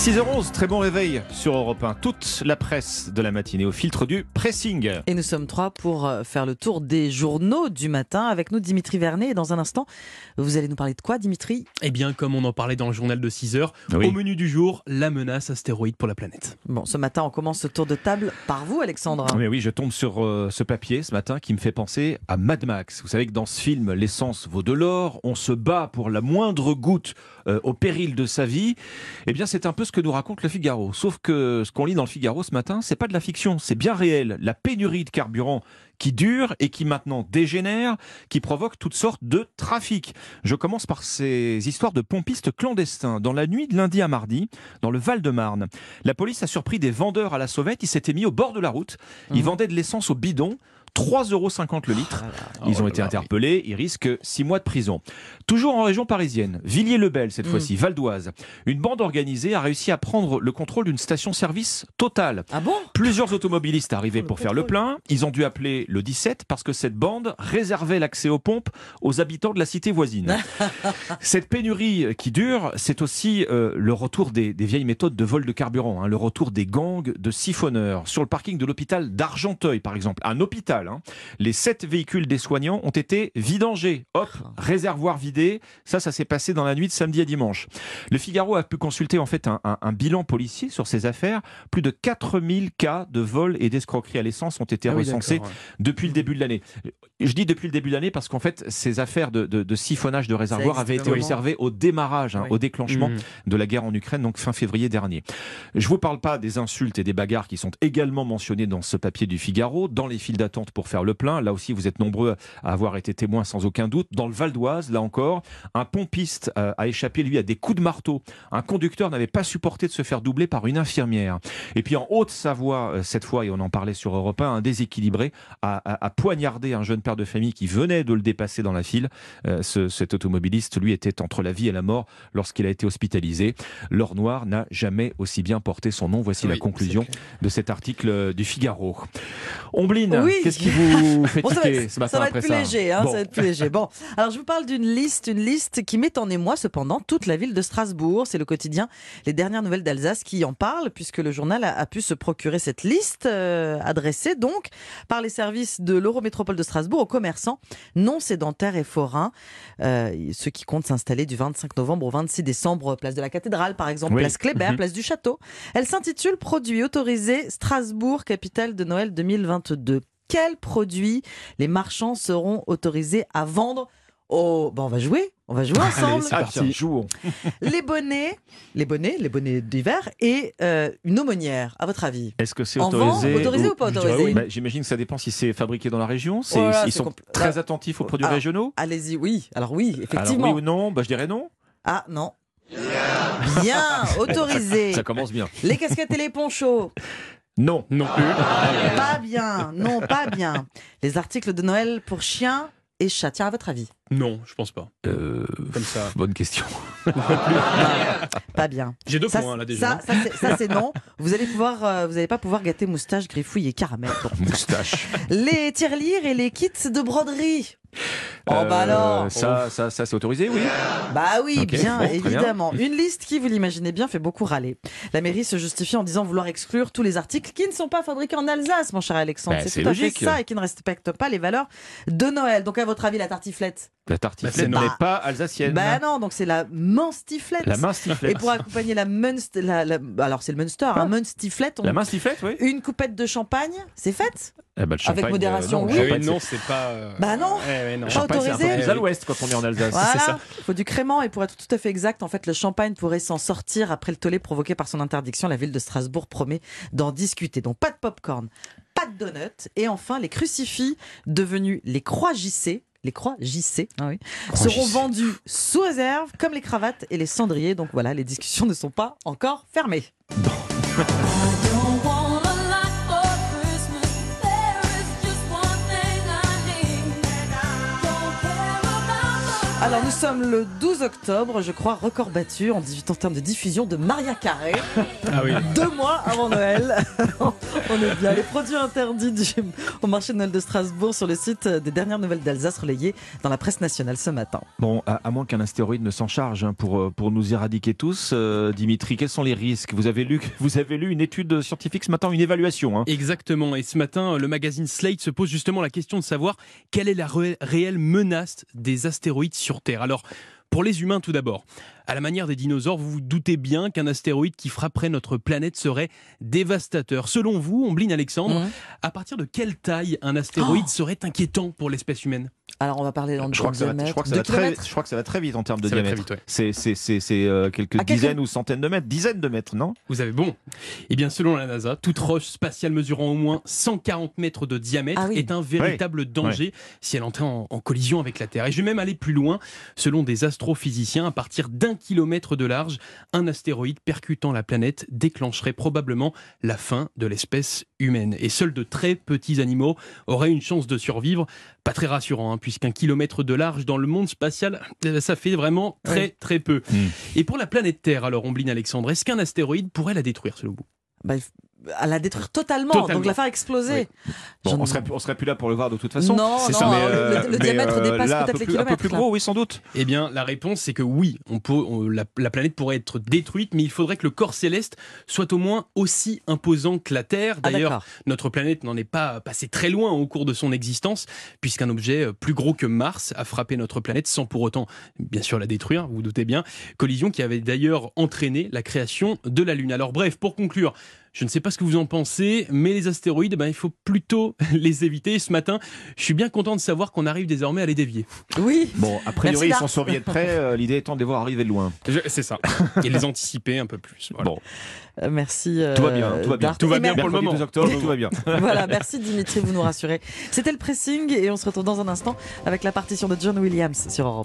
6h11, très bon réveil sur Europe 1. Toute la presse de la matinée au filtre du pressing. Et nous sommes trois pour euh, faire le tour des journaux du matin. Avec nous, Dimitri Vernet. Et dans un instant, vous allez nous parler de quoi, Dimitri? Eh bien, comme on en parlait dans le journal de 6 heures, Oui. au menu du jour, la menace astéroïde pour la planète. Bon, ce matin, on commence ce tour de table par vous, Alexandre. Mais oui, je tombe sur euh, ce papier ce matin qui me fait penser à Mad Max. Vous savez que dans ce film, l'essence vaut de l'or, on se bat pour la moindre goutte euh, au péril de sa vie. Eh bien, c'est un peu ce que nous raconte le Figaro. Sauf que ce qu'on lit dans le Figaro ce matin, c'est pas de la fiction, c'est bien réel. La pénurie de carburant qui dure et qui maintenant dégénère, qui provoque toutes sortes de trafics. Je commence par ces histoires de pompistes clandestins. Dans la nuit de lundi à mardi, dans le Val-de-Marne, la police a surpris des vendeurs à la sauvette. Ils s'étaient mis au bord de la route. Ils vendaient de l'essence au bidon. 3,50 euros le litre. Ils ont été interpellés, ils risquent 6 mois de prison. Toujours en région parisienne, Villiers-le-Bel cette fois-ci, Val d'Oise. Une bande organisée a réussi à prendre le contrôle d'une station-service totale. Ah bon? Plusieurs automobilistes arrivaient Oh, pour faire le plein. Ils ont dû appeler le 17 parce que cette bande réservait l'accès aux pompes aux habitants de la cité voisine. cette pénurie qui dure, c'est aussi euh, le retour des, des vieilles méthodes de vol de carburant, hein, le retour des gangs de siphonneurs. Sur le parking de l'hôpital d'Argenteuil, par exemple, un hôpital, hein, les sept véhicules des soignants ont été vidangés. Hop, réservoir vidé. Ça, ça s'est passé dans la nuit de samedi à dimanche. Le Figaro a pu consulter en fait un, un- un bilan policier sur ces affaires. Plus de 4000 cas de vol et d'escroquerie à l'essence ont été Ah oui, recensés ouais. depuis le début de l'année. Je dis depuis le début de l'année parce qu'en fait, ces affaires de, de- de siphonnage de réservoirs avaient été observées au démarrage, hein, Oui. au déclenchement Mhm. de la guerre en Ukraine, donc fin février dernier. Je vous parle pas des insultes et des bagarres qui sont également mentionnées dans ce papier du Figaro, dans les files d'attente pour faire le plein. Là aussi, vous êtes nombreux à avoir été témoins sans aucun doute. Dans le Val d'Oise, là encore, un pompiste euh, a échappé, lui, à des coups de marteau. Un conducteur n'avait pas supporté de se faire doubler par une infirmière. Et puis en Haute-Savoie, euh, cette fois, et on en parlait sur Europe 1, un déséquilibré a, a- a poignardé un jeune père de famille qui venait de le dépasser dans la file. Euh, ce- cet automobiliste, lui, était entre la vie et la mort lorsqu'il a été hospitalisé. L'or noir n'a jamais aussi bien porté son nom. Voici Oui, la conclusion de cet article du Figaro. Ombline, Oui. qu'est-ce qui vous fait Bon, ça, va tiquer être, ce matin ça va être après plus ça léger, hein, Bon. ça va être plus léger. Bon, alors je vous parle d'une liste, une liste qui met en émoi cependant toute la ville de Strasbourg. C'est le quotidien Les Dernières Nouvelles d'Alsace qui en parle, puisque le journal a, a pu se procurer cette liste euh, adressée donc par les services de l'Eurométropole de Strasbourg aux commerçants non sédentaires et forains, euh, ceux qui comptent s'installer du 25 novembre au 26 décembre, place de la Cathédrale par exemple, Oui. place Kléber, Mhm. place du Château. Elle s'intitule Produits autorisés Strasbourg, capitale de Noël 2022 quels produits les marchands seront autorisés à vendre au... Bon, on va jouer, on va jouer ensemble. c'est Ah, parti. jouons. les bonnets, les bonnets, les bonnets d'hiver et euh, une aumônière, à votre avis Est-ce que c'est En vente, autorisé autorisé ou pas autorisé oui. Bah, J'imagine que ça dépend si c'est fabriqué dans la région. C'est- Voilà, ils sont compl- très attentifs aux produits Ah. régionaux. Allez-y, oui. Alors oui, Alors effectivement. oui ou non bah, Je dirais non. Ah non. Bien, autorisé. Ça commence bien. Les casquettes et les ponchos. Non. Non plus. Pas bien, non, pas bien. Les articles de Noël pour chiens et chats. Tiens, à votre avis Non, je pense pas. Euh, Comme ça. bonne question. Pas bien. J'ai deux Ça, points là déjà. ça, ça, c'est- ça, c'est non. Vous allez pouvoir, euh, vous n'allez pas pouvoir gâter moustache, griffouille et caramel. Bon. Moustache. Les tirelires et les kits de broderie. Oh Euh, bah alors. Ça, ça, ça c'est autorisé, oui. Bah oui, bien bon, très bien. évidemment. Une liste qui, vous l'imaginez bien, fait beaucoup râler. La mairie se justifie en disant vouloir exclure tous les articles qui ne sont pas fabriqués en Alsace, mon cher Alexandre. Bah, c'est tout à logique. fait ça et qui ne respectent pas les valeurs de Noël. Donc à votre avis, la tartiflette La Bah, tartiflette n'est pas alsacienne. Bah non, donc c'est la manstiflette. La. Et pour accompagner la Munster, la- la- alors c'est le Munster, un Munstiflette, on- La oui. une coupette de champagne, c'est fait? Eh ben, Avec modération, euh, Ah oui, non, c'est- c'est pas. euh, Bah non. eh ouais, non. Pas champagne, c'est un peu autorisé. plus à l'ouest quand on est en Alsace. Voilà, C'est ça. il faut du crément et pour être tout à fait exact, en fait, le champagne pourrait s'en sortir après le tollé provoqué par son interdiction. La ville de Strasbourg promet d'en discuter. Donc pas de popcorn, pas de donuts et enfin les crucifix devenus les croix JC. Les croix JC ah oui, seront JC. vendus sous réserve, comme les cravates et les cendriers. Donc voilà, les discussions ne sont pas encore fermées. Alors nous sommes le 12 octobre, je crois, record battu en, en termes de diffusion de Maria Carré. Ah oui. Deux mois avant Noël. On est bien. Les produits interdits du, au marché de Noël de Strasbourg sur le site des dernières nouvelles d'Alsace relayées dans la presse nationale ce matin. Bon, à, à moins qu'un astéroïde ne s'en charge hein, pour, euh, pour nous éradiquer tous, euh, Dimitri, quels sont les risques? Vous avez, lu, vous avez lu une étude scientifique ce matin, une évaluation. Hein? Exactement. Et ce matin, le magazine Slate se pose justement la question de savoir quelle est la ré- réelle menace des astéroïdes sur Alors, pour les humains tout d'abord, à la manière des dinosaures, vous vous doutez bien qu'un astéroïde qui frapperait notre planète serait dévastateur. Selon vous, Ombline Alexandre, Mhm. à partir de quelle taille un astéroïde Oh serait inquiétant pour l'espèce humaine? Alors on va parler dans Je crois, va, je, crois que ça va très, je crois que ça va très vite en termes de Ça diamètre. ouais. C'est euh, quelques À quelques- dizaines ou centaines de mètres, dizaines de mètres, non? Vous avez bon. Eh bien, selon la NASA, toute roche spatiale mesurant au moins 140 mètres de diamètre Ah oui. est un véritable danger si elle entrait en, en collision avec la Terre. Et je vais même aller plus loin. Selon des astrophysiciens, à partir d'un kilomètre de large, un astéroïde percutant la planète déclencherait probablement la fin de l'espèce humaine. Et seuls de très petits animaux auraient une chance de survivre. Pas très rassurant, hein, puisqu'un kilomètre de large dans le monde spatial, euh, ça fait vraiment très Oui. très peu. Hmm. Et pour la planète Terre, alors, Ombline Alexandre, est-ce qu'un astéroïde pourrait la détruire selon vous? Bah, à la détruire totalement, Totalement. donc la faire exploser. Bon, on ne- serait, on serait plus là pour le voir de toute façon. Non, C'est non, ça, mais, alors, le- euh, le mais, diamètre euh, dépasse peut-être peu les plus- Un peu kilomètres, plus là. gros, oui, sans doute. Eh bien, la réponse, c'est que oui, on peut, on- la, la planète pourrait être détruite, mais il faudrait que le corps céleste soit au moins aussi imposant que la Terre. Ah, D'ailleurs, notre planète n'en est pas passée très loin au cours de son existence, puisqu'un objet euh, plus gros que Mars a frappé notre planète sans pour autant, bien sûr, la détruire, vous vous doutez bien. Collision qui avait d'ailleurs entraîné la création de la Lune. Alors bref, pour conclure, je ne sais pas ce que vous en pensez, mais les astéroïdes, ben, il faut plutôt les éviter. Ce matin, je suis bien content de savoir qu'on arrive désormais à les dévier. Oui. Bon, a priori, Merci, ils sont surveillés de près. euh, L'idée étant de les voir arriver de loin. C'est ça. Et les anticiper un peu plus. Voilà. Bon, Euh, merci. euh, tout va bien, tout va bien. Dart. Tout va Et bien mer- pour le moment. 12 octobre, tout va bien. voilà, merci Dimitri, vous nous rassurez. C'était le pressing et on se retrouve dans un instant avec la partition de John Williams sur Europe.